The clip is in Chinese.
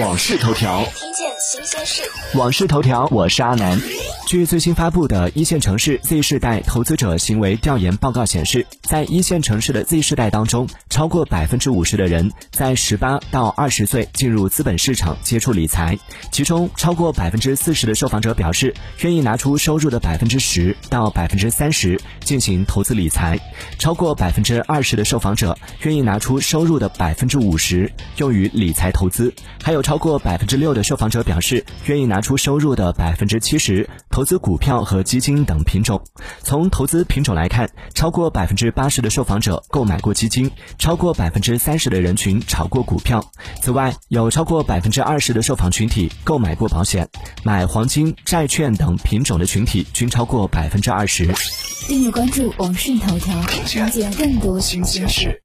往事头条，听见新鲜事。网事头条，我是阿南。据最新发布的一线城市 Z 世代投资者行为调研报告显示，在一线城市的 Z 世代当中，超过百分之五十的人在十八到二十岁进入资本市场接触理财，其中超过百分之四十的受访者表示愿意拿出收入的百分之十到百分之三十进行投资理财，超过百分之二十的受访者愿意拿出收入的百分之五十用于理财投资，还有超过百分之六的受访者表示愿意拿出收入的百分之七十投资股票和基金等品种。从投资品种来看，超过百分之八十的受访者购买过基金，超过百分之三十的人群炒过股票。此外，有超过百分之二十的受访群体购买过保险，买黄金、债券等品种的群体均超过百分之二十。订阅关注网讯头条，了解更多新鲜事。